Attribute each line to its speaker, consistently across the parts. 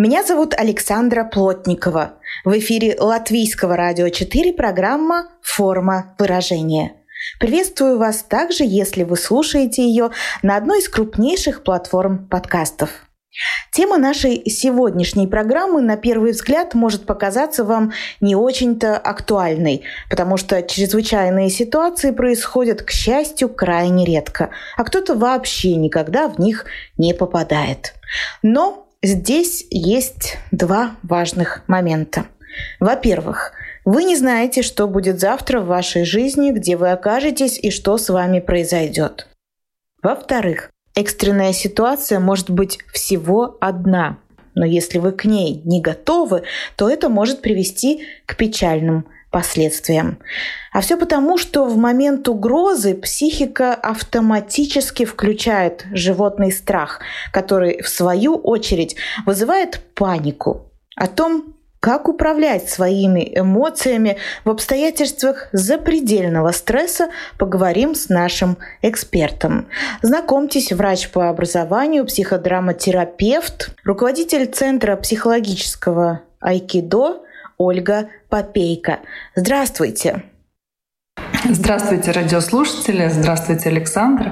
Speaker 1: Меня зовут Александра Плотникова. В эфире Латвийского радио 4 программа «Форма выражения». Приветствую вас также, если вы слушаете ее на одной из крупнейших платформ подкастов – Тема нашей сегодняшней программы на первый взгляд может показаться вам не очень-то актуальной, потому что чрезвычайные ситуации происходят, к счастью, крайне редко, а кто-то вообще никогда в них не попадает. Но здесь есть два важных момента. Во-первых, вы не знаете, что будет завтра в вашей жизни, где вы окажетесь и что с вами произойдет. Во-вторых, экстренная ситуация может быть всего одна, но если вы к ней не готовы, то это может привести к печальным последствиям. А все потому, что в момент угрозы психика автоматически включает животный страх, который в свою очередь вызывает панику о том, как управлять своими эмоциями в обстоятельствах запредельного стресса, поговорим с нашим экспертом. Знакомьтесь, врач по образованию, психодраматерапевт, руководитель Центра психологического айкидо Ольга Попейка. Здравствуйте!
Speaker 2: Здравствуйте, радиослушатели! Здравствуйте, Александр!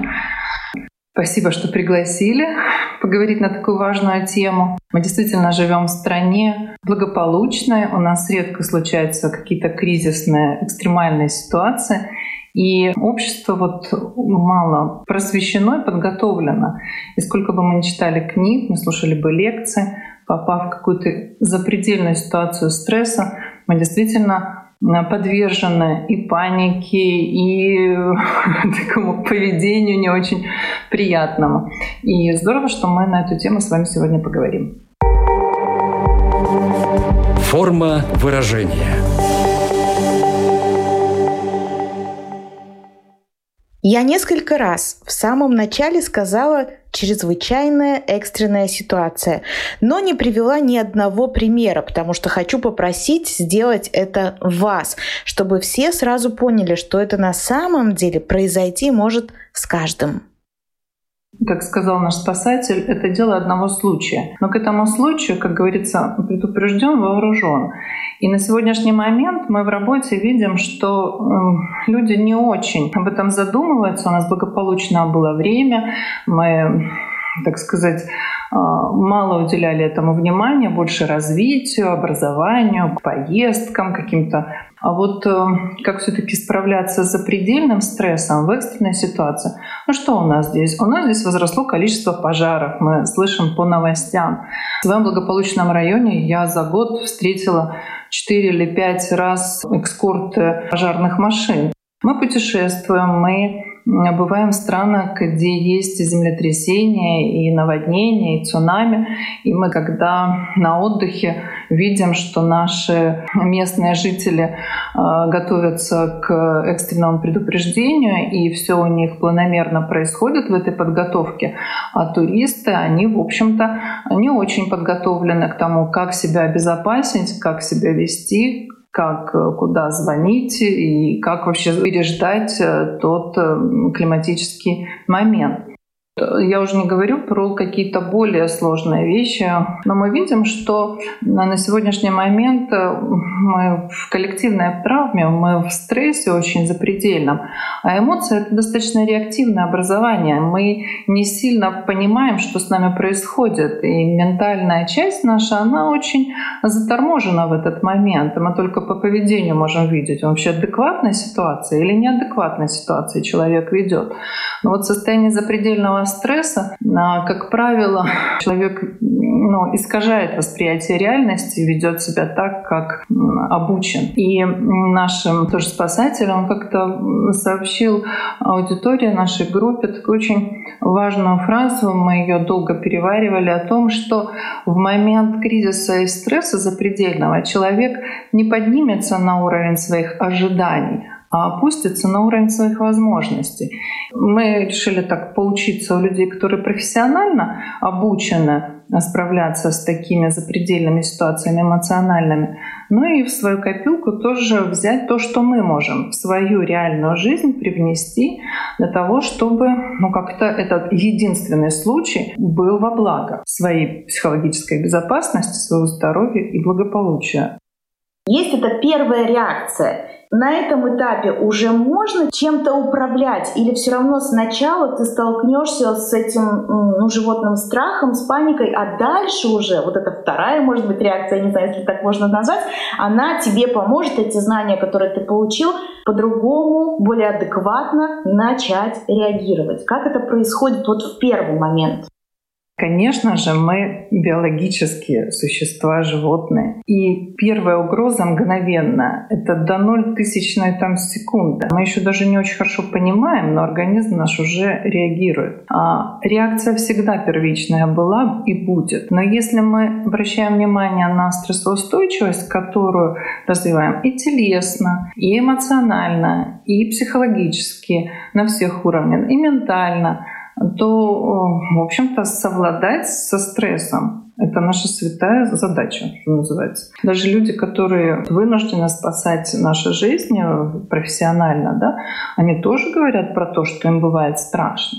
Speaker 2: Спасибо, что пригласили поговорить на такую важную тему. Мы действительно живем в стране благополучной, у нас редко случаются какие-то кризисные, экстремальные ситуации. И общество вот мало просвещено и подготовлено. И сколько бы мы ни читали книг, не слушали бы лекции, попав в какую-то запредельную ситуацию стресса, мы действительно подвержены и панике, и такому поведению не очень приятному. И здорово, что мы на эту тему с вами сегодня поговорим.
Speaker 3: Форма выражения.
Speaker 1: Я несколько раз в самом начале сказала чрезвычайная экстренная ситуация, но не привела ни одного примера, потому что хочу попросить сделать это вас, чтобы все сразу поняли, что это на самом деле произойти может с каждым
Speaker 2: как сказал наш спасатель, это дело одного случая. Но к этому случаю, как говорится, предупрежден, вооружен. И на сегодняшний момент мы в работе видим, что э, люди не очень об этом задумываются. У нас благополучно было время, мы так сказать, э, мало уделяли этому внимания, больше развитию, образованию, поездкам, каким-то а вот э, как все-таки справляться с запредельным стрессом в экстренной ситуации? Ну что у нас здесь? У нас здесь возросло количество пожаров. Мы слышим по новостям. В своем благополучном районе я за год встретила 4 или 5 раз экскорты пожарных машин. Мы путешествуем, мы бываем в странах, где есть землетрясения и наводнения, и цунами. И мы, когда на отдыхе, видим, что наши местные жители э, готовятся к экстренному предупреждению, и все у них планомерно происходит в этой подготовке. А туристы, они, в общем-то, не очень подготовлены к тому, как себя обезопасить, как себя вести, как э, куда звонить и как вообще переждать э, тот э, климатический момент. Я уже не говорю про какие-то более сложные вещи, но мы видим, что на сегодняшний момент э, мы в коллективной травме, мы в стрессе очень запредельном, а эмоции — это достаточно реактивное образование. Мы не сильно понимаем, что с нами происходит, и ментальная часть наша, она очень заторможена в этот момент, мы только по поведению можем видеть, вообще адекватная ситуация или неадекватная ситуация человек ведет. Но вот состояние запредельного стресса, как правило, человек ну, искажает восприятие реальности ведет себя так, как обучен. И нашим тоже спасателям как-то сообщил аудитория нашей группе такую очень важную фразу, мы ее долго переваривали, о том, что в момент кризиса и стресса запредельного человек не поднимется на уровень своих ожиданий, а опустится на уровень своих возможностей. Мы решили так поучиться у людей, которые профессионально обучены справляться с такими запредельными ситуациями эмоциональными, ну и в свою копилку тоже взять то, что мы можем в свою реальную жизнь привнести для того, чтобы ну, как-то этот единственный случай был во благо своей психологической безопасности, своего здоровья и благополучия.
Speaker 1: Есть эта первая реакция. На этом этапе уже можно чем-то управлять или все равно сначала ты столкнешься с этим ну, животным страхом, с паникой, а дальше уже вот эта вторая, может быть, реакция, не знаю, если так можно назвать, она тебе поможет эти знания, которые ты получил, по-другому, более адекватно начать реагировать. Как это происходит вот в первый момент?
Speaker 2: Конечно же, мы биологические существа, животные. И первая угроза мгновенно — это до ноль тысячной там секунды. Мы еще даже не очень хорошо понимаем, но организм наш уже реагирует. А реакция всегда первичная была и будет. Но если мы обращаем внимание на стрессоустойчивость, которую развиваем и телесно, и эмоционально, и психологически, на всех уровнях, и ментально — то, в общем-то, совладать со стрессом это наша святая задача, что называется. Даже люди, которые вынуждены спасать наши жизни профессионально, да, они тоже говорят про то, что им бывает страшно.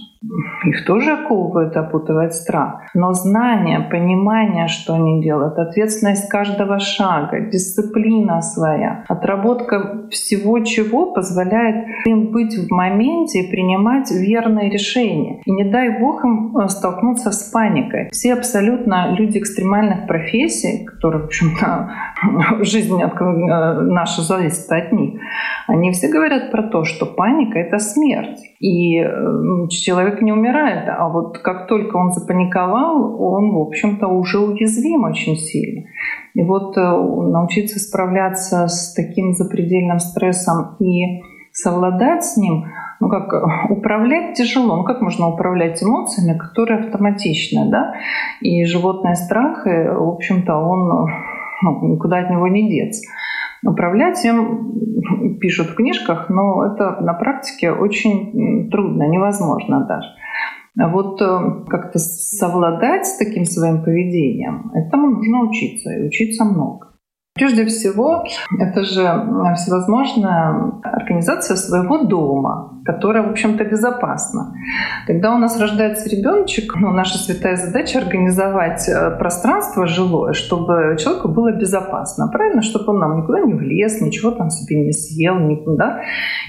Speaker 2: Их тоже оковывает, опутывает страх. Но знание, понимание, что они делают, ответственность каждого шага, дисциплина своя, отработка всего чего позволяет им быть в моменте и принимать верные решения. И не дай бог им э, столкнуться с паникой. Все абсолютно люди экстремальных профессий, которые, в общем-то, жизнь э, наша зависит от них, они все говорят про то, что паника — это смерть. И э, человек не умирает, а вот как только он запаниковал, он, в общем-то, уже уязвим очень сильно. И вот э, научиться справляться с таким запредельным стрессом и совладать с ним, ну как управлять тяжело. Ну как можно управлять эмоциями, которые автоматичны, да? И животный страх, в общем-то, он ну, никуда от него не деться. Управлять им пишут в книжках, но это на практике очень трудно, невозможно даже. Вот э, как-то совладать с таким своим поведением, этому нужно учиться, и учиться много. Прежде всего, это же всевозможная организация своего дома, которая, в общем-то, безопасна. Когда у нас рождается ребеночек, ну, наша святая задача организовать э, пространство жилое, чтобы человеку было безопасно, правильно, чтобы он нам никуда не влез, ничего там себе не съел, никуда.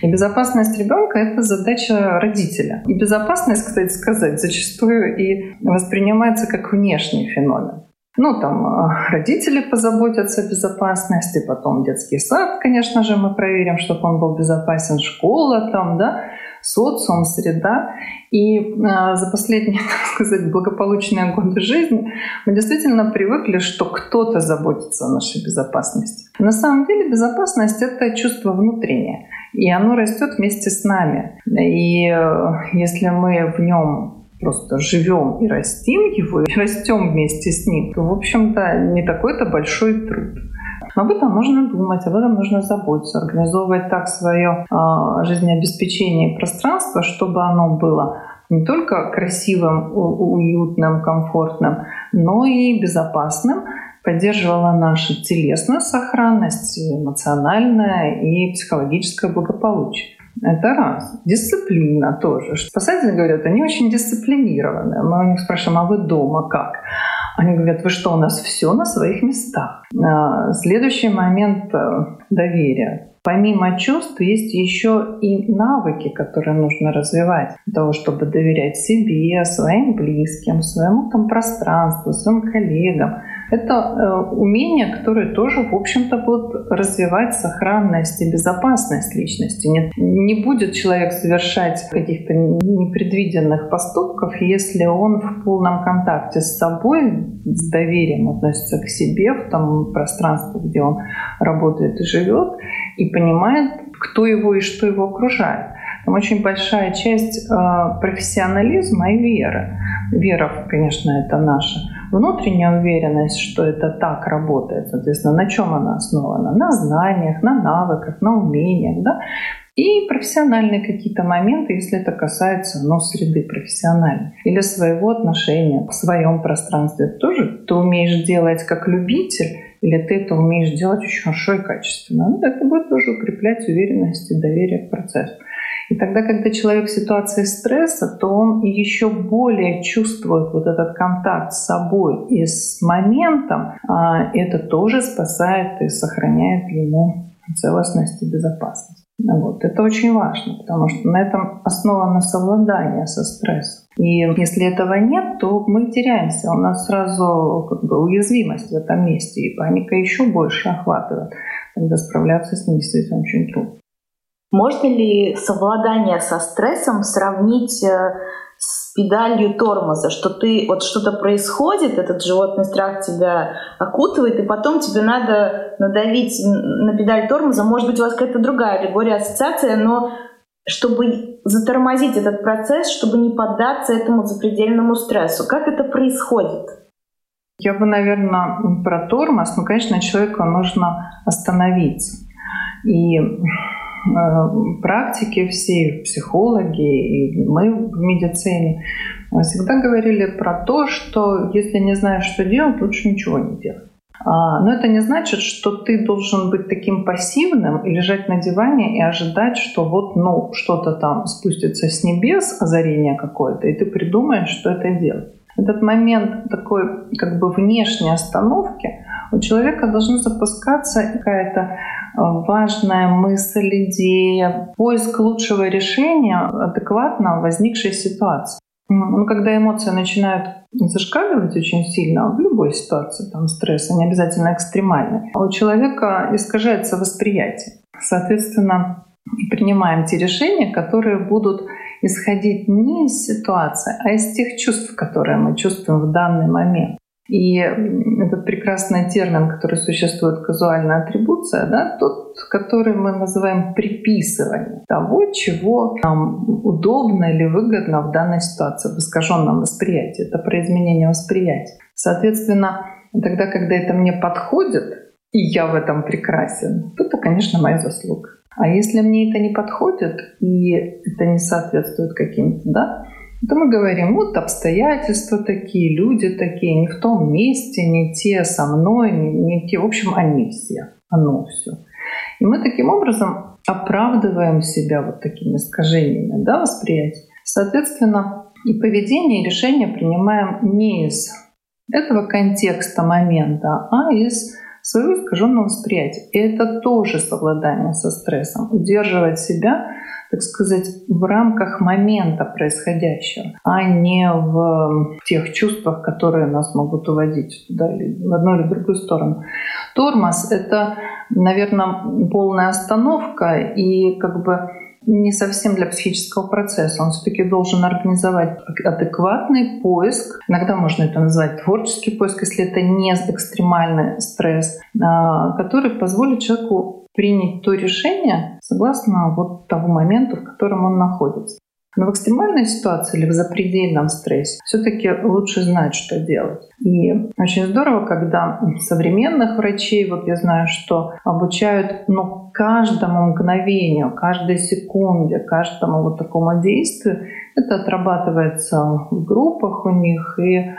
Speaker 2: И безопасность ребенка — это задача родителя. И безопасность, кстати сказать, зачастую и воспринимается как внешний феномен. Ну, там э, родители позаботятся о безопасности, потом детский сад, конечно же, мы проверим, чтобы он был безопасен, школа там, да, социум, среда. И э, за последние, так сказать, благополучные годы жизни мы действительно привыкли, что кто-то заботится о нашей безопасности. На самом деле безопасность — это чувство внутреннее, и оно растет вместе с нами. И э, если мы в нем просто живем и растим его, и растем вместе с ним, то, в общем-то, не такой-то большой труд. Но об этом можно думать, об этом нужно заботиться, организовывать так свое э, жизнеобеспечение и пространство, чтобы оно было не только красивым, уютным, комфортным, но и безопасным, поддерживала нашу телесную сохранность, эмоциональное и психологическое благополучие. Это раз. Дисциплина тоже. Спасатели говорят, они очень дисциплинированные. Мы у них спрашиваем, а вы дома как? Они говорят, вы что, у нас все на своих местах. А, следующий момент э, доверия. Помимо чувств есть еще и навыки, которые нужно развивать для того, чтобы доверять себе, своим близким, своему там пространству, своим коллегам, Это э, умения, которые тоже, в общем-то, будут развивать сохранность и безопасность личности. Нет, не будет человек совершать каких-то непредвиденных поступков, если он в полном контакте с собой, с доверием относится к себе в том пространстве, где он работает и живет, и понимает, кто его и что его окружает. Там очень большая часть э, профессионализма и веры. Вера, конечно, это наша внутренняя уверенность, что это так работает. Соответственно, на чем она основана? На знаниях, на навыках, на умениях. Да? И профессиональные какие-то моменты, если это касается ну, среды профессиональной. Или своего отношения в своем пространстве. Тоже ты умеешь делать как любитель, или ты это умеешь делать очень хорошо и качественно. Ну, это будет тоже укреплять уверенность и доверие к процессу. И тогда, когда человек в ситуации стресса, то он еще более чувствует вот этот контакт с собой и с моментом. А это тоже спасает и сохраняет ему целостность и безопасность. Вот. Это очень важно, потому что на этом основано совладание со стрессом. И если этого нет, то мы теряемся. У нас сразу как бы уязвимость в этом месте, и паника еще больше охватывает. Тогда справляться с ней действительно очень трудно.
Speaker 1: Можно ли совладание со стрессом сравнить э, с педалью тормоза, что ты вот что-то происходит, этот животный страх тебя окутывает, и потом тебе надо надавить на педаль тормоза. Может быть, у вас какая-то другая аллегория, ассоциация, но чтобы затормозить этот процесс, чтобы не поддаться этому запредельному стрессу. Как это происходит?
Speaker 2: Я бы, наверное, про тормоз. Ну, конечно, человеку нужно остановиться. И практики все, психологи и мы в медицине всегда говорили про то, что если не знаешь, что делать, лучше ничего не делать. А, но это не значит, что ты должен быть таким пассивным и лежать на диване и ожидать, что вот ну, что-то там спустится с небес, озарение какое-то, и ты придумаешь, что это делать. Этот момент такой как бы внешней остановки у человека должна запускаться какая-то важная мысль, идея, поиск лучшего решения адекватно возникшей ситуации. Ну, когда эмоции начинают зашкаливать очень сильно в любой ситуации, там стресс, не обязательно экстремальный, у человека искажается восприятие. Соответственно, принимаем те решения, которые будут исходить не из ситуации, а из тех чувств, которые мы чувствуем в данный момент. И этот прекрасный термин, который существует, казуальная атрибуция, да, тот, который мы называем приписывание того, чего нам удобно или выгодно в данной ситуации, в искаженном восприятии. Это про изменение восприятия. Соответственно, тогда, когда это мне подходит, и я в этом прекрасен, то это, конечно, моя заслуга. А если мне это не подходит, и это не соответствует каким-то, да, то мы говорим, вот обстоятельства такие, люди такие, не в том месте, не те со мной, не, не те, в общем, они все, оно все. И мы таким образом оправдываем себя вот такими искажениями да, восприятия. Соответственно, и поведение, и решения принимаем не из этого контекста момента, а из своего искаженного восприятия. И это тоже совладание со стрессом. Удерживать себя так сказать, в рамках момента происходящего, а не в тех чувствах, которые нас могут уводить туда в одну или в другую сторону. Тормоз — это, наверное, полная остановка и как бы не совсем для психического процесса. Он все-таки должен организовать адекватный поиск. Иногда можно это назвать творческий поиск, если это не экстремальный стресс, а, который позволит человеку принять то решение согласно вот того моменту, в котором он находится. Но в экстремальной ситуации или в запредельном стрессе все-таки лучше знать, что делать. И очень здорово, когда современных врачей, вот я знаю, что обучают ну, каждому мгновению, каждой секунде, каждому вот такому действию. Это отрабатывается в группах у них, и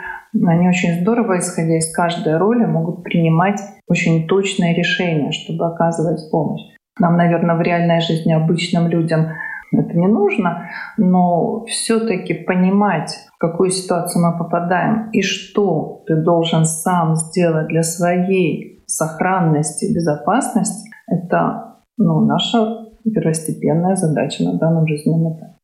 Speaker 2: они очень здорово, исходя из каждой роли, могут принимать очень точные решения, чтобы оказывать помощь. Нам, наверное, в реальной жизни обычным людям это не нужно, но все-таки понимать, в какую ситуацию мы попадаем и что ты должен сам сделать для своей сохранности безопасности, это ну, наша первостепенная задача на данном жизненном этапе.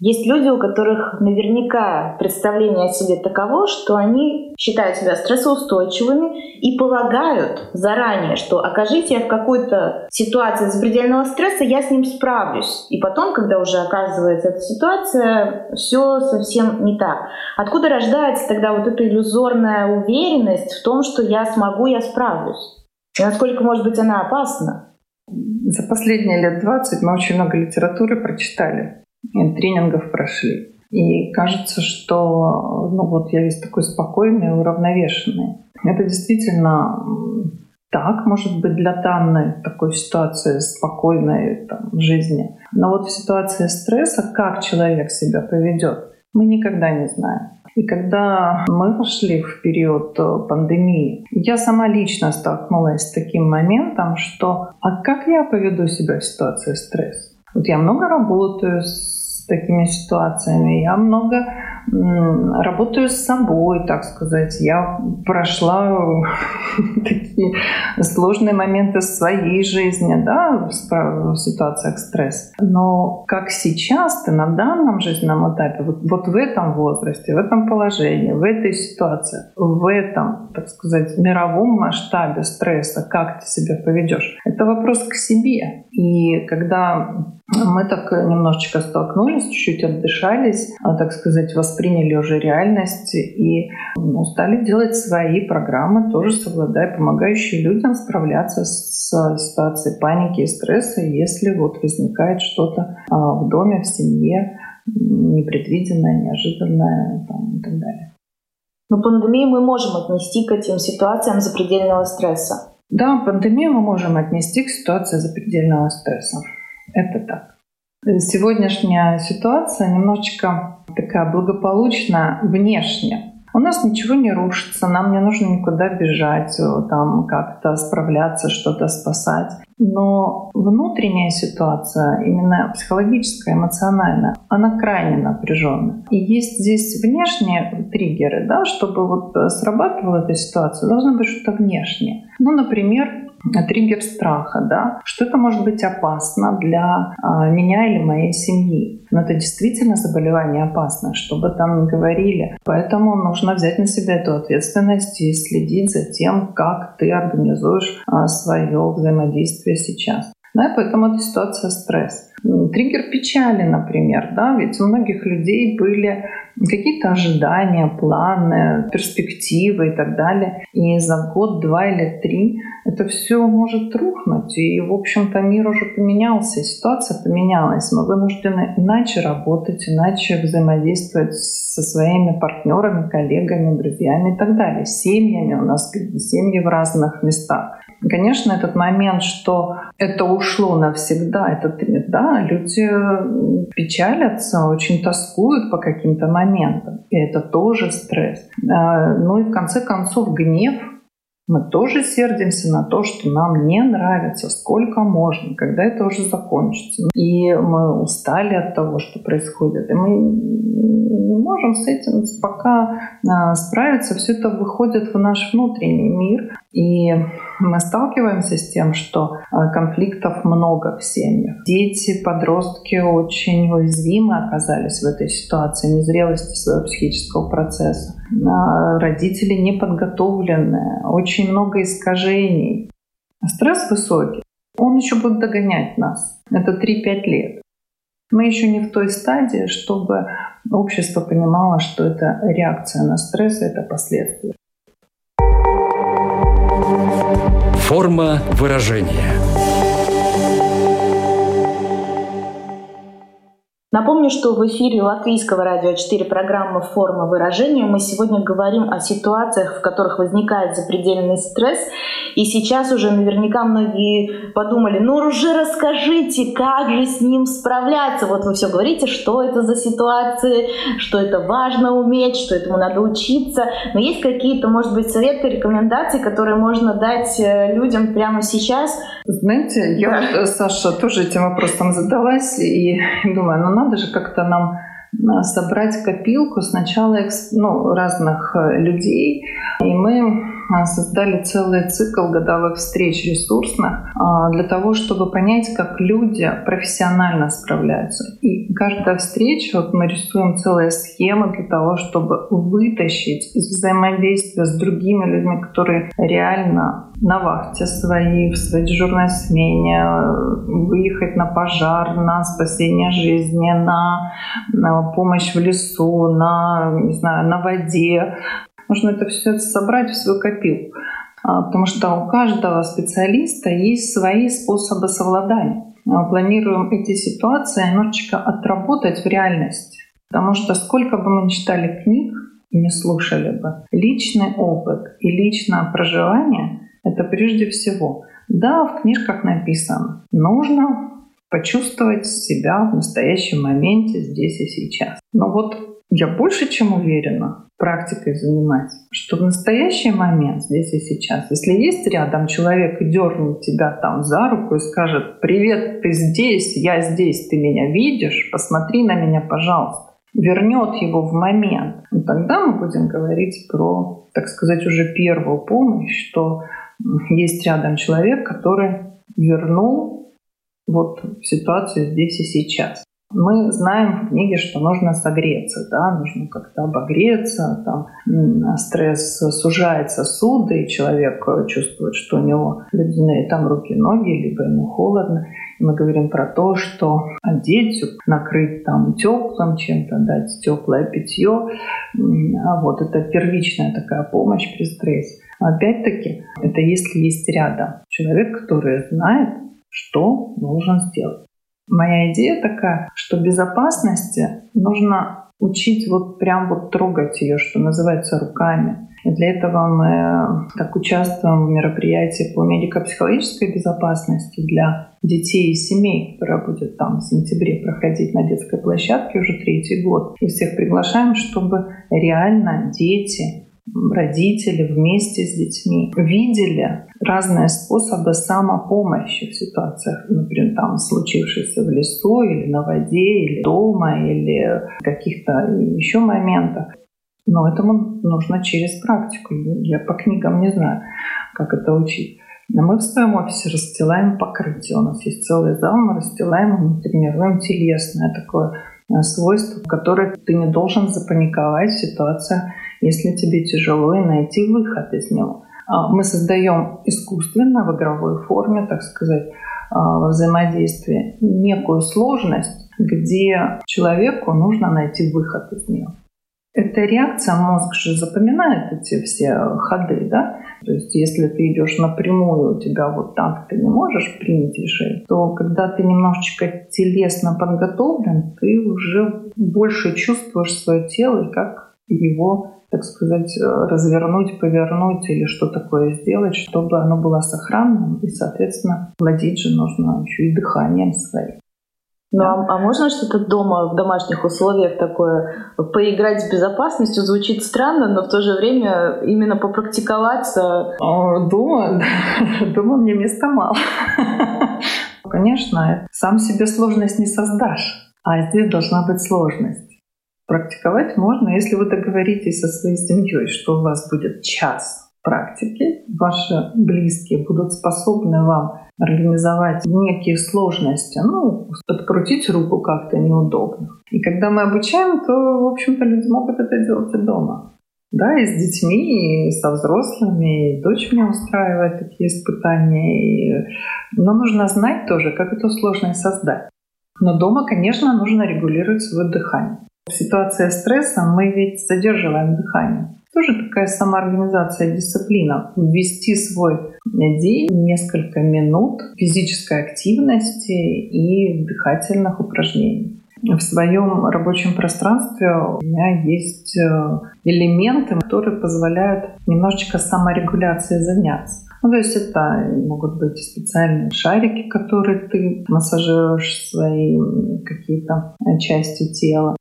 Speaker 1: Есть люди, у которых наверняка представление о себе таково, что они считают себя стрессоустойчивыми и полагают заранее, что окажите я в какой-то ситуации запредельного стресса, я с ним справлюсь. И потом, когда уже оказывается эта ситуация, все совсем не так. Откуда рождается тогда вот эта иллюзорная уверенность в том, что я смогу, я справлюсь? И насколько, может быть, она опасна?
Speaker 2: За последние лет 20 мы очень много литературы прочитали тренингов прошли. И кажется, что ну вот я весь такой спокойный, уравновешенный. Это действительно так, может быть, для данной такой ситуации спокойной там, в жизни. Но вот в ситуации стресса, как человек себя поведет, мы никогда не знаем. И когда мы вошли в период э, пандемии, я сама лично столкнулась с таким моментом, что а как я поведу себя в ситуации стресса? Вот я много работаю с такими ситуациями, я много работаю с собой, так сказать. Я прошла такие сложные моменты своей жизни, да, в ситуациях стресса. Но как сейчас ты на данном жизненном этапе, вот, вот в этом возрасте, в этом положении, в этой ситуации, в этом, так сказать, мировом масштабе стресса, как ты себя поведешь, это вопрос к себе. И когда мы так немножечко столкнулись, чуть-чуть отдышались, а, так сказать, восприняли уже реальность и ну, стали делать свои программы, тоже совладая, помогающие людям справляться с ситуацией паники и стресса, если вот возникает что-то а, в доме, в семье, непредвиденное, неожиданное там, и так далее.
Speaker 1: Но пандемию мы можем отнести к этим ситуациям запредельного стресса.
Speaker 2: Да, пандемию мы можем отнести к ситуации запредельного стресса. Это так. Сегодняшняя ситуация немножечко такая благополучная внешне. У нас ничего не рушится, нам не нужно никуда бежать, там как-то справляться, что-то спасать. Но внутренняя ситуация, именно психологическая, эмоциональная, она крайне напряженная. И есть здесь внешние триггеры, да, чтобы вот срабатывала эта ситуация, должно быть что-то внешнее. Ну, например, триггер страха, да, что это может быть опасно для а, меня или моей семьи. Но это действительно заболевание опасное, что бы там ни говорили. Поэтому нужно взять на себя эту ответственность и следить за тем, как ты организуешь а, свое взаимодействие сейчас. Да, поэтому эта ситуация стресс. Триггер печали, например, да, ведь у многих людей были какие-то ожидания, планы, перспективы и так далее. И за год, два или три это все может рухнуть. И, в общем-то, мир уже поменялся, ситуация поменялась. Мы вынуждены иначе работать, иначе взаимодействовать со своими партнерами, коллегами, друзьями и так далее. Семьями у нас семьи в разных местах. Конечно, этот момент, что это ушло навсегда, это да, люди печалятся, очень тоскуют по каким-то моментам, и это тоже стресс. А, ну и в конце концов гнев мы тоже сердимся на то, что нам не нравится, сколько можно, когда это уже закончится. И мы устали от того, что происходит. И мы не можем с этим пока а, справиться. Все это выходит в наш внутренний мир. И мы сталкиваемся с тем, что а, конфликтов много в семьях. Дети, подростки очень уязвимы оказались в этой ситуации незрелости своего психического процесса. А, родители не подготовленные, очень много искажений. Стресс высокий, он еще будет догонять нас. Это 3-5 лет. Мы еще не в той стадии, чтобы общество понимало, что это реакция на стресс, это последствия.
Speaker 3: Форма выражения.
Speaker 1: Напомню, что в эфире Латвийского радио 4 программы «Форма выражения» мы сегодня говорим о ситуациях, в которых возникает запредельный стресс. И сейчас уже наверняка многие подумали, ну уже расскажите, как же с ним справляться. Вот вы все говорите, что это за ситуации, что это важно уметь, что этому надо учиться. Но есть какие-то, может быть, советы, рекомендации, которые можно дать э, людям прямо сейчас?
Speaker 2: Знаете, я, да. Саша, тоже этим вопросом задалась и думаю, ну надо же как-то нам а, собрать копилку сначала ну, разных э, людей. И мы создали целый цикл годовых встреч ресурсных а, для того, чтобы понять, как люди профессионально справляются. И каждая встреча, вот мы рисуем целые схемы для того, чтобы вытащить из взаимодействия с другими людьми, которые реально на вахте своей, в своей дежурной смене, выехать на пожар, на спасение жизни, на, на помощь в лесу, на, не знаю, на воде. Нужно это все собрать в свою копилку. А, потому что у каждого специалиста есть свои способы совладания. Мы планируем эти ситуации немножечко отработать в реальности. Потому что сколько бы мы ни читали книг и не слушали бы, личный опыт и личное проживание — это прежде всего. Да, в книжках написано, нужно почувствовать себя в настоящем моменте здесь и сейчас. Но вот я больше чем уверена, практикой занимать, что в настоящий момент, здесь и сейчас, если есть рядом человек и дернет тебя там за руку и скажет «Привет, ты здесь, я здесь, ты меня видишь, посмотри на меня, пожалуйста», вернет его в момент, ну, тогда мы будем говорить про, так сказать, уже первую помощь, что есть рядом человек, который вернул вот ситуацию здесь и сейчас. Мы знаем в книге, что нужно согреться, да, нужно как-то обогреться, там стресс сужает сосуды, и человек чувствует, что у него ледяные там руки, ноги, либо ему холодно. И мы говорим про то, что одеть, накрыть там теплым чем-то, дать теплое питье. А вот это первичная такая помощь при стрессе. Опять-таки, это если есть рядом человек, который знает, что нужно сделать. Моя идея такая, что безопасности нужно учить вот прям вот трогать ее, что называется, руками. И для этого мы так участвуем в мероприятии по медико-психологической безопасности для детей и семей, которая будет там в сентябре проходить на детской площадке уже третий год. И всех приглашаем, чтобы реально дети родители вместе с детьми видели разные способы самопомощи в ситуациях, например, там случившейся в лесу или на воде, или дома, или каких-то еще моментах. Но этому нужно через практику. Я по книгам не знаю, как это учить. Но мы в своем офисе расстилаем покрытие. У нас есть целый зал, мы расстилаем, мы тренируем телесное такое э, свойство, которое ты не должен запаниковать в ситуации если тебе тяжело, и найти выход из него. А, мы создаем искусственно, в игровой форме, так сказать, а, во взаимодействии некую сложность, где человеку нужно найти выход из нее. Эта реакция, мозг же запоминает эти все ходы, да? То есть если ты идешь напрямую, у тебя вот так ты не можешь принять решение, то когда ты немножечко телесно подготовлен, ты уже больше чувствуешь свое тело и как его так сказать, э, развернуть, повернуть или что такое сделать, чтобы оно было сохранным. И, соответственно, владеть же нужно еще и дыханием своим.
Speaker 1: Ну, да. а, а можно что-то дома в домашних условиях такое поиграть с безопасностью? Звучит странно, но в то же время именно попрактиковаться.
Speaker 2: Дома, дома мне места мало. Конечно, сам себе сложность не создашь, а здесь должна быть сложность. Практиковать можно, если вы договоритесь со своей семьей, что у вас будет час практики, ваши близкие будут способны вам организовать некие сложности, ну, открутить руку как-то неудобно. И когда мы обучаем, то, в общем-то, люди могут это делать и дома. Да, и с детьми, и со взрослыми, и дочь мне устраивает такие испытания. И... Но нужно знать тоже, как эту сложность создать. Но дома, конечно, нужно регулировать свое дыхание. В ситуации стресса мы ведь задерживаем дыхание. Тоже такая самоорганизация, дисциплина. Ввести свой день несколько минут физической активности и дыхательных упражнений. В своем рабочем пространстве у меня есть э, элементы, которые позволяют немножечко саморегуляцией заняться. Ну, то есть это могут быть специальные шарики, которые ты массажируешь свои какие-то части тела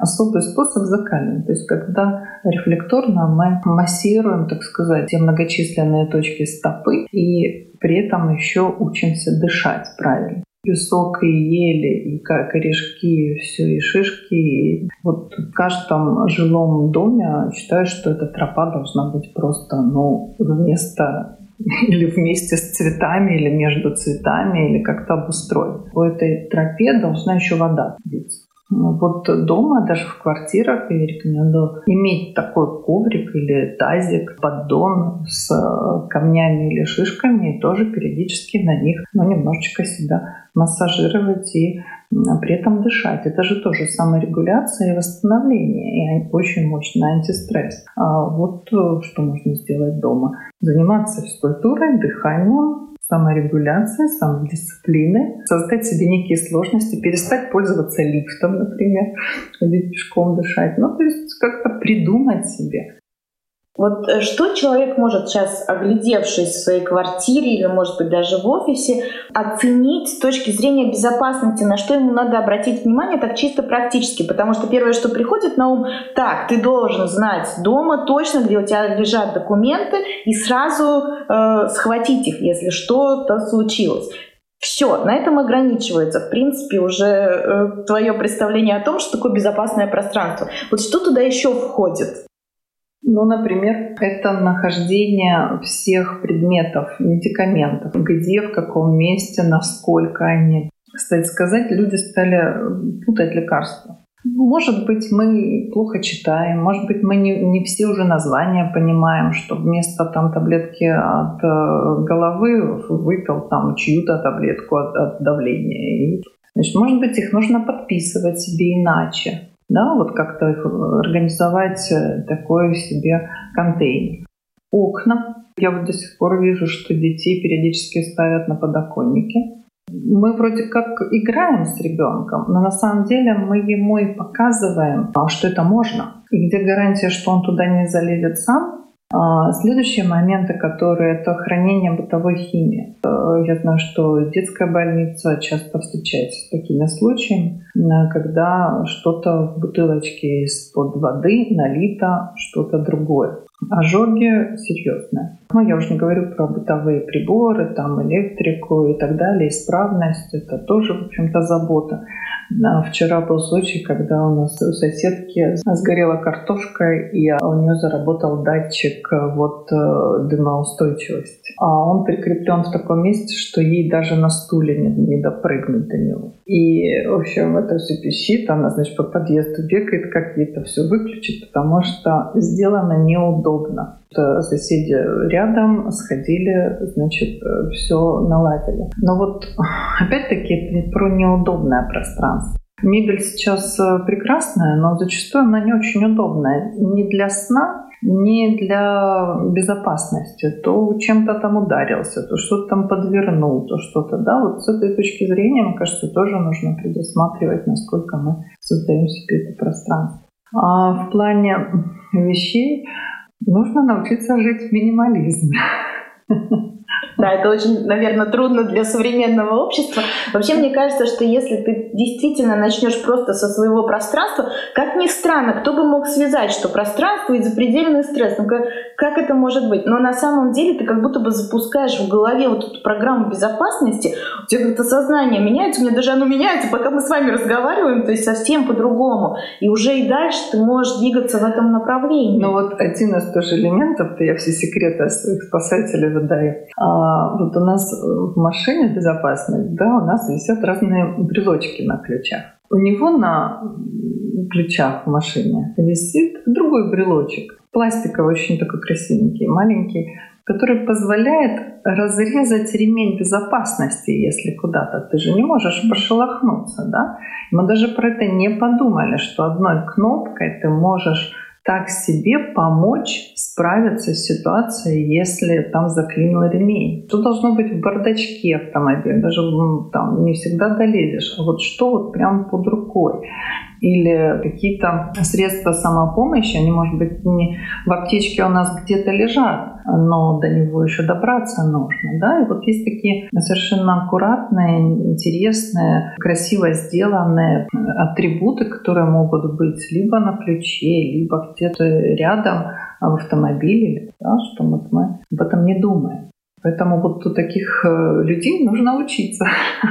Speaker 2: особый способ закаливания. То есть когда рефлекторно мы массируем, так сказать, те многочисленные точки стопы и при этом еще учимся дышать правильно. песок и ели, и корешки, и все, и шишки. И вот в каждом жилом доме считаю, что эта тропа должна быть просто ну, вместо или вместе с цветами, или между цветами, или как-то обустроить. По этой тропе должна еще вода быть. Вот дома, даже в квартирах, я рекомендую иметь такой коврик или тазик, поддон с э, камнями или шишками, и тоже периодически на них ну, немножечко себя массажировать и при этом дышать. Это же тоже саморегуляция и восстановление, и очень мощный антистресс. А вот э, что можно сделать дома. Заниматься физкультурой, дыханием, саморегуляции, самодисциплины, создать себе некие сложности, перестать пользоваться лифтом, например, ходить пешком, дышать. Ну, то есть как-то придумать себе.
Speaker 1: Вот э, что человек может сейчас, оглядевшись в своей квартире или, может быть, даже в офисе, оценить с точки зрения безопасности, на что ему надо обратить внимание так чисто практически? Потому что первое, что приходит на ум, так, ты должен знать дома точно, где у тебя лежат документы, и сразу э, схватить их, если что-то случилось. Все, на этом ограничивается, в принципе, уже э, твое представление о том, что такое безопасное пространство. Вот что туда еще входит?
Speaker 2: Ну, например, это нахождение всех предметов, медикаментов, где, в каком месте, насколько они. Кстати сказать, люди стали путать лекарства. Может быть, мы плохо читаем, может быть, мы не, не все уже названия понимаем, что вместо там таблетки от э, головы выпил там чью-то таблетку от, от давления. И, значит, может быть, их нужно подписывать себе иначе да, вот как-то организовать э, такой себе контейнер. Окна. Я вот до сих пор вижу, что детей периодически ставят на подоконнике. Мы вроде как играем с ребенком, но на самом деле мы ему и показываем, а что это можно. И где гарантия, что он туда не залезет сам, следующие моменты, которые это хранение бытовой химии. Э, я знаю, что детская больница часто встречается с такими случаями, когда что-то в бутылочке из-под воды налито что-то другое. Ожоги серьезные. Ну, я уже не говорю про бытовые приборы, там электрику и так далее, исправность. Это тоже, в общем-то, забота. Вчера был случай, когда у нас у соседки сгорела картошка, и у нее заработал датчик э, вот э, дымоустойчивости. А он прикреплен в таком месте, что ей даже на стуле не, не допрыгнуть до него. И, в общем, это все пищит, она, значит, по подъезду бегает, как ей это все выключить, потому что сделано неудобно. Соседи рядом сходили, значит, все наладили. Но вот, опять-таки, про неудобное пространство. Мебель сейчас э, прекрасная, но зачастую она не очень удобная. Не для сна, не для безопасности. То чем-то там ударился, то что-то там подвернул, то что-то. Да, вот с этой точки зрения, мне кажется, тоже нужно предусматривать, насколько мы создаем себе это пространство. А в плане вещей нужно научиться жить в минимализме.
Speaker 1: Да, это очень, наверное, трудно для современного общества. Вообще, мне кажется, что если ты действительно начнешь просто со своего пространства, как ни странно, кто бы мог связать, что пространство и запредельный стресс, ну как, как это может быть? Но на самом деле ты как будто бы запускаешь в голове вот эту программу безопасности, у тебя как-то сознание меняется, у меня даже оно меняется, пока мы с вами разговариваем, то есть совсем по-другому. И уже и дальше ты можешь двигаться в этом направлении.
Speaker 2: Ну вот один из тоже элементов, то я все секреты своих спасателей выдаю. А, вот у нас в машине безопасной, да, у нас висят разные брелочки на ключах. У него на ключах в машине висит другой брелочек, пластиковый, очень такой красивенький, маленький, который позволяет разрезать ремень безопасности, если куда-то. Ты же не можешь пошелохнуться, да? Мы даже про это не подумали, что одной кнопкой ты можешь так себе помочь справиться с ситуацией, если там заклинил ремень. Что должно быть в бардачке автомобиля? Даже там не всегда долезешь. А вот что вот прям под рукой? Или какие-то средства самопомощи, они, может быть, не в аптечке у нас где-то лежат, но до него еще добраться нужно. Да? И вот есть такие совершенно аккуратные, интересные, красиво сделанные атрибуты, которые могут быть либо на ключе, либо где-то рядом в автомобиле, да, что вот мы об этом не думаем. Поэтому вот у таких э, людей нужно учиться.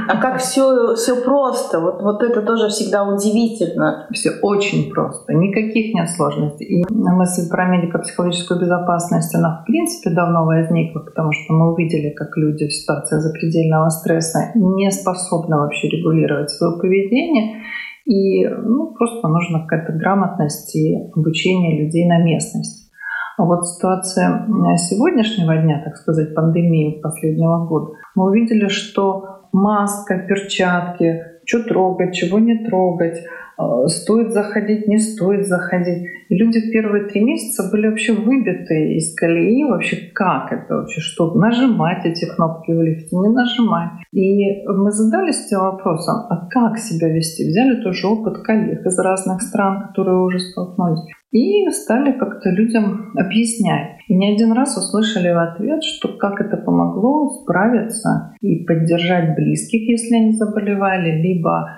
Speaker 1: А как все, все просто, вот, вот это тоже всегда удивительно.
Speaker 2: Все очень просто, никаких нет сложностей. И мысль про медико-психологическую безопасность, она в принципе давно возникла, потому что мы увидели, как люди в ситуации запредельного стресса не способны вообще регулировать свое поведение. И ну, просто нужна какая-то грамотность и обучение людей на местности. А вот ситуация сегодняшнего дня, так сказать, пандемии последнего года, мы увидели, что маска, перчатки, что трогать, чего не трогать, э, стоит заходить, не стоит заходить. И люди в первые три месяца были вообще выбиты из колеи. Вообще как это вообще? Что? Нажимать эти кнопки в лифте, не нажимать. И мы задались этим вопросом, а как себя вести? Взяли тоже опыт коллег из разных стран, которые уже столкнулись. И стали как-то людям объяснять. И не один раз услышали в ответ, что как это помогло справиться и поддержать близких, если они заболевали, либо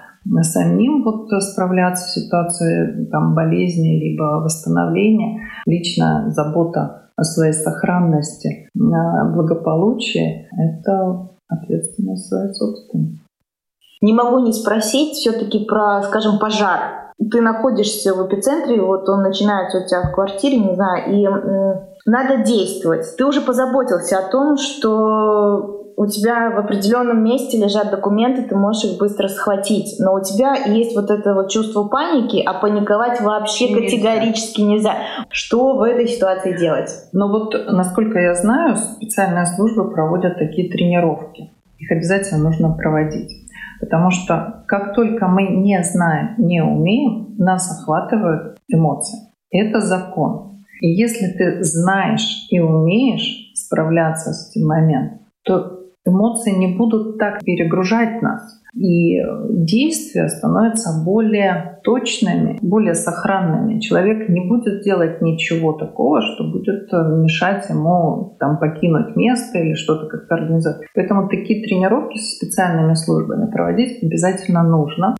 Speaker 2: самим вот справляться в ситуации там, болезни, либо восстановления. Лично забота о своей сохранности, благополучии — это ответственность своей собственной.
Speaker 1: Не могу не спросить все-таки про, скажем, пожар ты находишься в эпицентре, вот он начинается у тебя в квартире, не знаю, и надо действовать. Ты уже позаботился о том, что у тебя в определенном месте лежат документы, ты можешь их быстро схватить. Но у тебя есть вот это вот чувство паники, а паниковать вообще нельзя. категорически нельзя. Что в этой ситуации делать?
Speaker 2: Ну вот, насколько я знаю, специальные службы проводят такие тренировки. Их обязательно нужно проводить. Потому что как только мы не знаем, не умеем, нас охватывают эмоции. Это закон. И если ты знаешь и умеешь справляться с этим моментом, то эмоции не будут так перегружать нас и действия становятся более точными, более сохранными. Человек не будет делать ничего такого, что будет э, мешать ему там, покинуть место или что-то как-то организовать. Поэтому такие тренировки с специальными службами проводить обязательно нужно.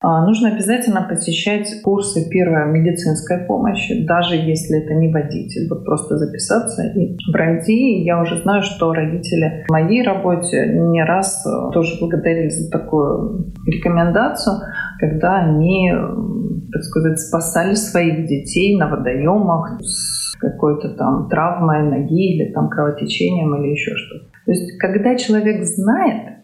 Speaker 2: А, нужно обязательно посещать курсы первой медицинской помощи, даже если это не водитель. Вот просто записаться и пройти. Я уже знаю, что родители в моей работе не раз э, тоже благодарили за такую рекомендацию, когда они, так сказать, спасали своих детей на водоемах с какой-то там травмой ноги или там кровотечением или еще что-то. То есть, когда человек знает,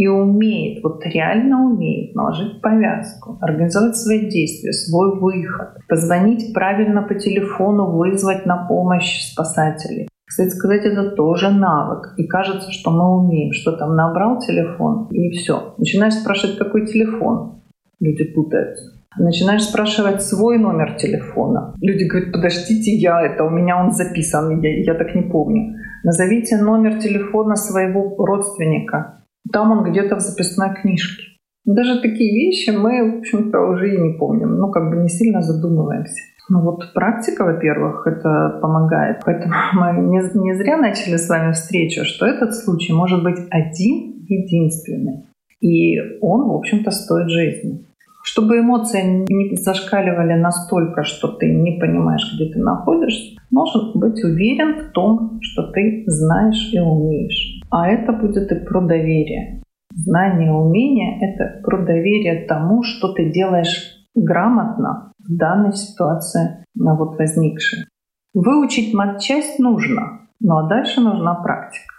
Speaker 2: и умеет, вот реально умеет наложить повязку, организовать свои действия, свой выход, позвонить правильно по телефону, вызвать на помощь спасателей. Кстати сказать, это тоже навык. И кажется, что мы умеем, что там набрал телефон, и все. Начинаешь спрашивать, какой телефон. Люди путаются. Начинаешь спрашивать свой номер телефона. Люди говорят, подождите, я это, у меня он записан, я, я так не помню. Назовите номер телефона своего родственника. Там он где-то в записной книжке. Даже такие вещи мы, в общем-то, уже и не помним. Ну, как бы не сильно задумываемся. Ну вот практика, во-первых, это помогает. Поэтому мы не, не зря начали с вами встречу, что этот случай может быть один единственный. И он, в общем-то, стоит жизни. Чтобы эмоции не зашкаливали настолько, что ты не понимаешь, где ты находишься, нужно быть уверен в том, что ты знаешь и умеешь. А это будет и про доверие. Знание, умение — это про доверие тому, что ты делаешь грамотно в данной ситуации, на вот возникшей. Выучить матчасть нужно, ну а дальше нужна практика.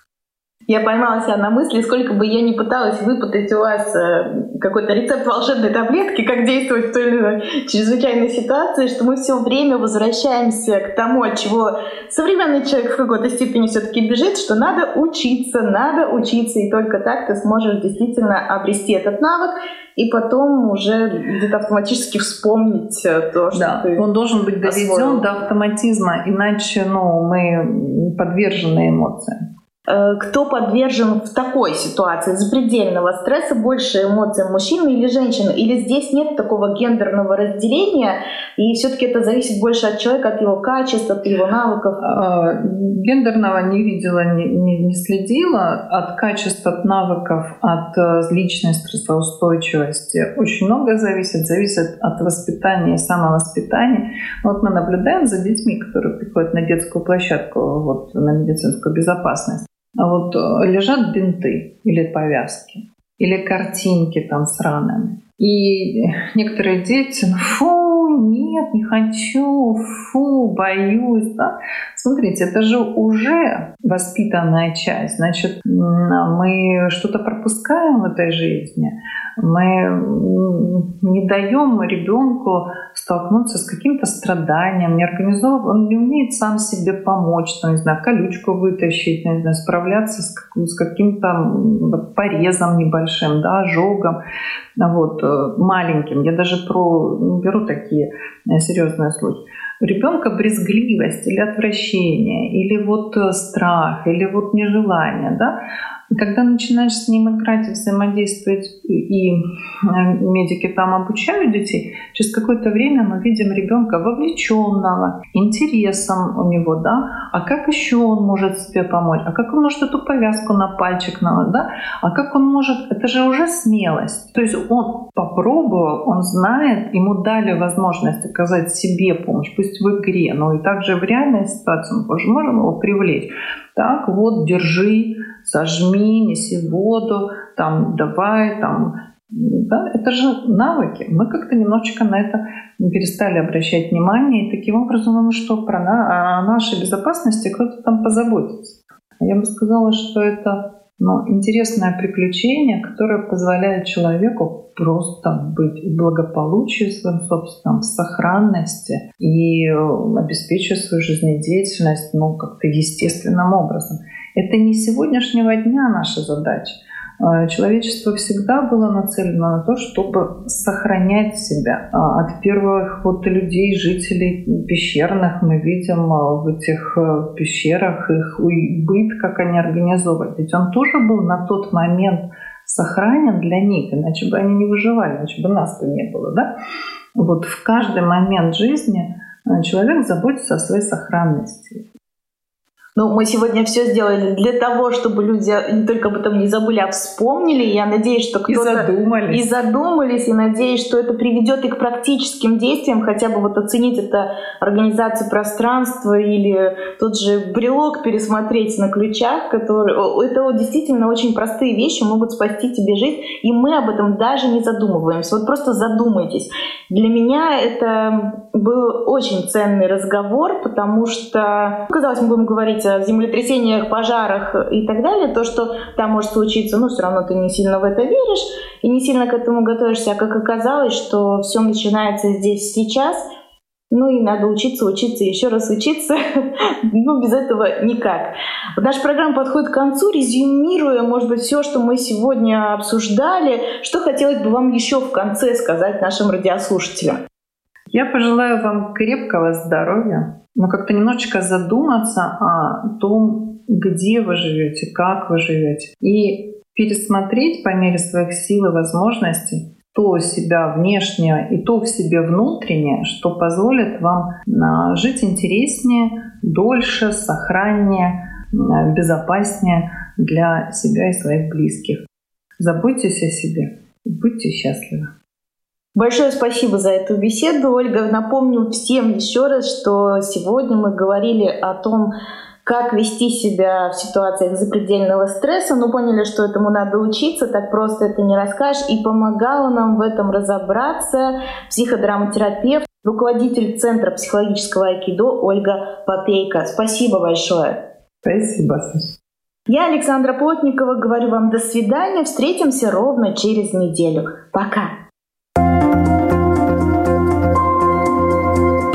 Speaker 1: Я поймала себя на мысли, сколько бы я ни пыталась выпытать у вас э, какой-то рецепт волшебной таблетки, как действовать в той или иной чрезвычайной ситуации, что мы все время возвращаемся к тому, от чего современный человек в какой-то степени все-таки бежит, что надо учиться, надо учиться, и только так ты сможешь действительно обрести этот навык, и потом уже где-то автоматически вспомнить э, то, что
Speaker 2: да, ты он должен быть доведен освоил. до автоматизма, иначе ну, мы подвержены эмоциям.
Speaker 1: Э, кто подвержен в такой ситуации запредельного стресса больше эмоциям мужчины или женщины? Или здесь нет такого гендерного разделения, и все-таки это зависит больше от человека, от его качеств, от его навыков?
Speaker 2: А, гендерного не видела, не, не, не следила. От качеств, от навыков, от э, личной стрессоустойчивости очень много зависит. Зависит от воспитания и самовоспитания. Вот мы наблюдаем за детьми, которые приходят на детскую площадку, вот, на медицинскую безопасность. Вот э, лежат бинты или повязки, или картинки там с ранами. И некоторые дети, ну, фу, нет, не хочу, фу, боюсь. Да? Смотрите, это же уже воспитанная часть. Значит, мы что-то пропускаем в этой жизни. Мы не даем ребенку столкнуться с каким-то страданием, не организован, он не умеет сам себе помочь, там, не знаю, колючку вытащить, не знаю, справляться с, с каким-то порезом небольшим, да, ожогом, вот, э, маленьким. Я даже про, беру такие э, серьезные случаи. У ребенка брезгливость или отвращение, или вот э, страх, или вот нежелание, да, и когда начинаешь с ним играть и взаимодействовать, и э, медики там обучают детей, через какое-то время мы видим ребенка вовлеченного, интересом у него, да, а как еще он может себе помочь, а как он может эту повязку на пальчик, на, да, а как он может, это же уже смелость. То есть он попробовал, он знает, ему дали возможность оказать себе помощь, пусть в игре, но и также в реальной ситуации мы можем его привлечь. Так, вот, держи, сожми, неси воду, там, давай, там, да, это же навыки. Мы как-то немножечко на это перестали обращать внимание, и таким образом, ну что, про на, о нашей безопасности кто-то там позаботится. Я бы сказала, что это ну, интересное приключение, которое позволяет человеку просто быть в благополучии своем собственном, в сохранности и э, обеспечивать свою жизнедеятельность ну, как-то естественным образом. Это не сегодняшнего дня наша задача. Э, человечество всегда было нацелено на то, чтобы сохранять себя. А от первых вот людей, жителей пещерных, мы видим э, в этих пещерах их быт, как они организовывали. Ведь он тоже был на тот момент сохранен для них, иначе бы они не выживали, иначе бы нас бы не было. Да? Вот в каждый момент жизни э, человек заботится о своей сохранности.
Speaker 1: Ну, мы сегодня все сделали для того, чтобы люди не только об этом не забыли, а вспомнили. Я надеюсь, что кто-то...
Speaker 2: И задумались.
Speaker 1: И задумались, и надеюсь, что это приведет и к практическим действиям, хотя бы вот оценить это организацию пространства или тот же брелок пересмотреть на ключах, который... Это действительно очень простые вещи, могут спасти тебе жизнь, и мы об этом даже не задумываемся. Вот просто задумайтесь. Для меня это был очень ценный разговор, потому что, казалось, мы будем говорить о землетрясениях, пожарах и так далее, то, что там может случиться, ну, все равно ты не сильно в это веришь и не сильно к этому готовишься, а как оказалось, что все начинается здесь сейчас, ну и надо учиться, учиться, еще раз учиться. ну, без этого никак. Наша программа подходит к концу. Резюмируя, может быть, все, что мы сегодня обсуждали, что хотелось бы вам еще в конце сказать нашим радиослушателям?
Speaker 2: Я пожелаю вам крепкого здоровья, но как-то немножечко задуматься о том, где вы живете, как вы живете, и пересмотреть по мере своих сил и возможностей то себя внешнее и то в себе внутреннее, что позволит вам а, жить интереснее, дольше, сохраннее, а, безопаснее для себя и своих близких. Заботьтесь о себе и будьте счастливы.
Speaker 1: Большое спасибо за эту беседу, Ольга. Напомню всем еще раз, что сегодня мы говорили о том, как вести себя в ситуациях запредельного стресса, но поняли, что этому надо учиться, так просто это не расскажешь. И помогала нам в этом разобраться психодраматерапевт, руководитель Центра психологического айкидо Ольга Попейка. Спасибо большое.
Speaker 2: Спасибо,
Speaker 1: Я, Александра Плотникова, говорю вам до свидания. Встретимся ровно через неделю. Пока.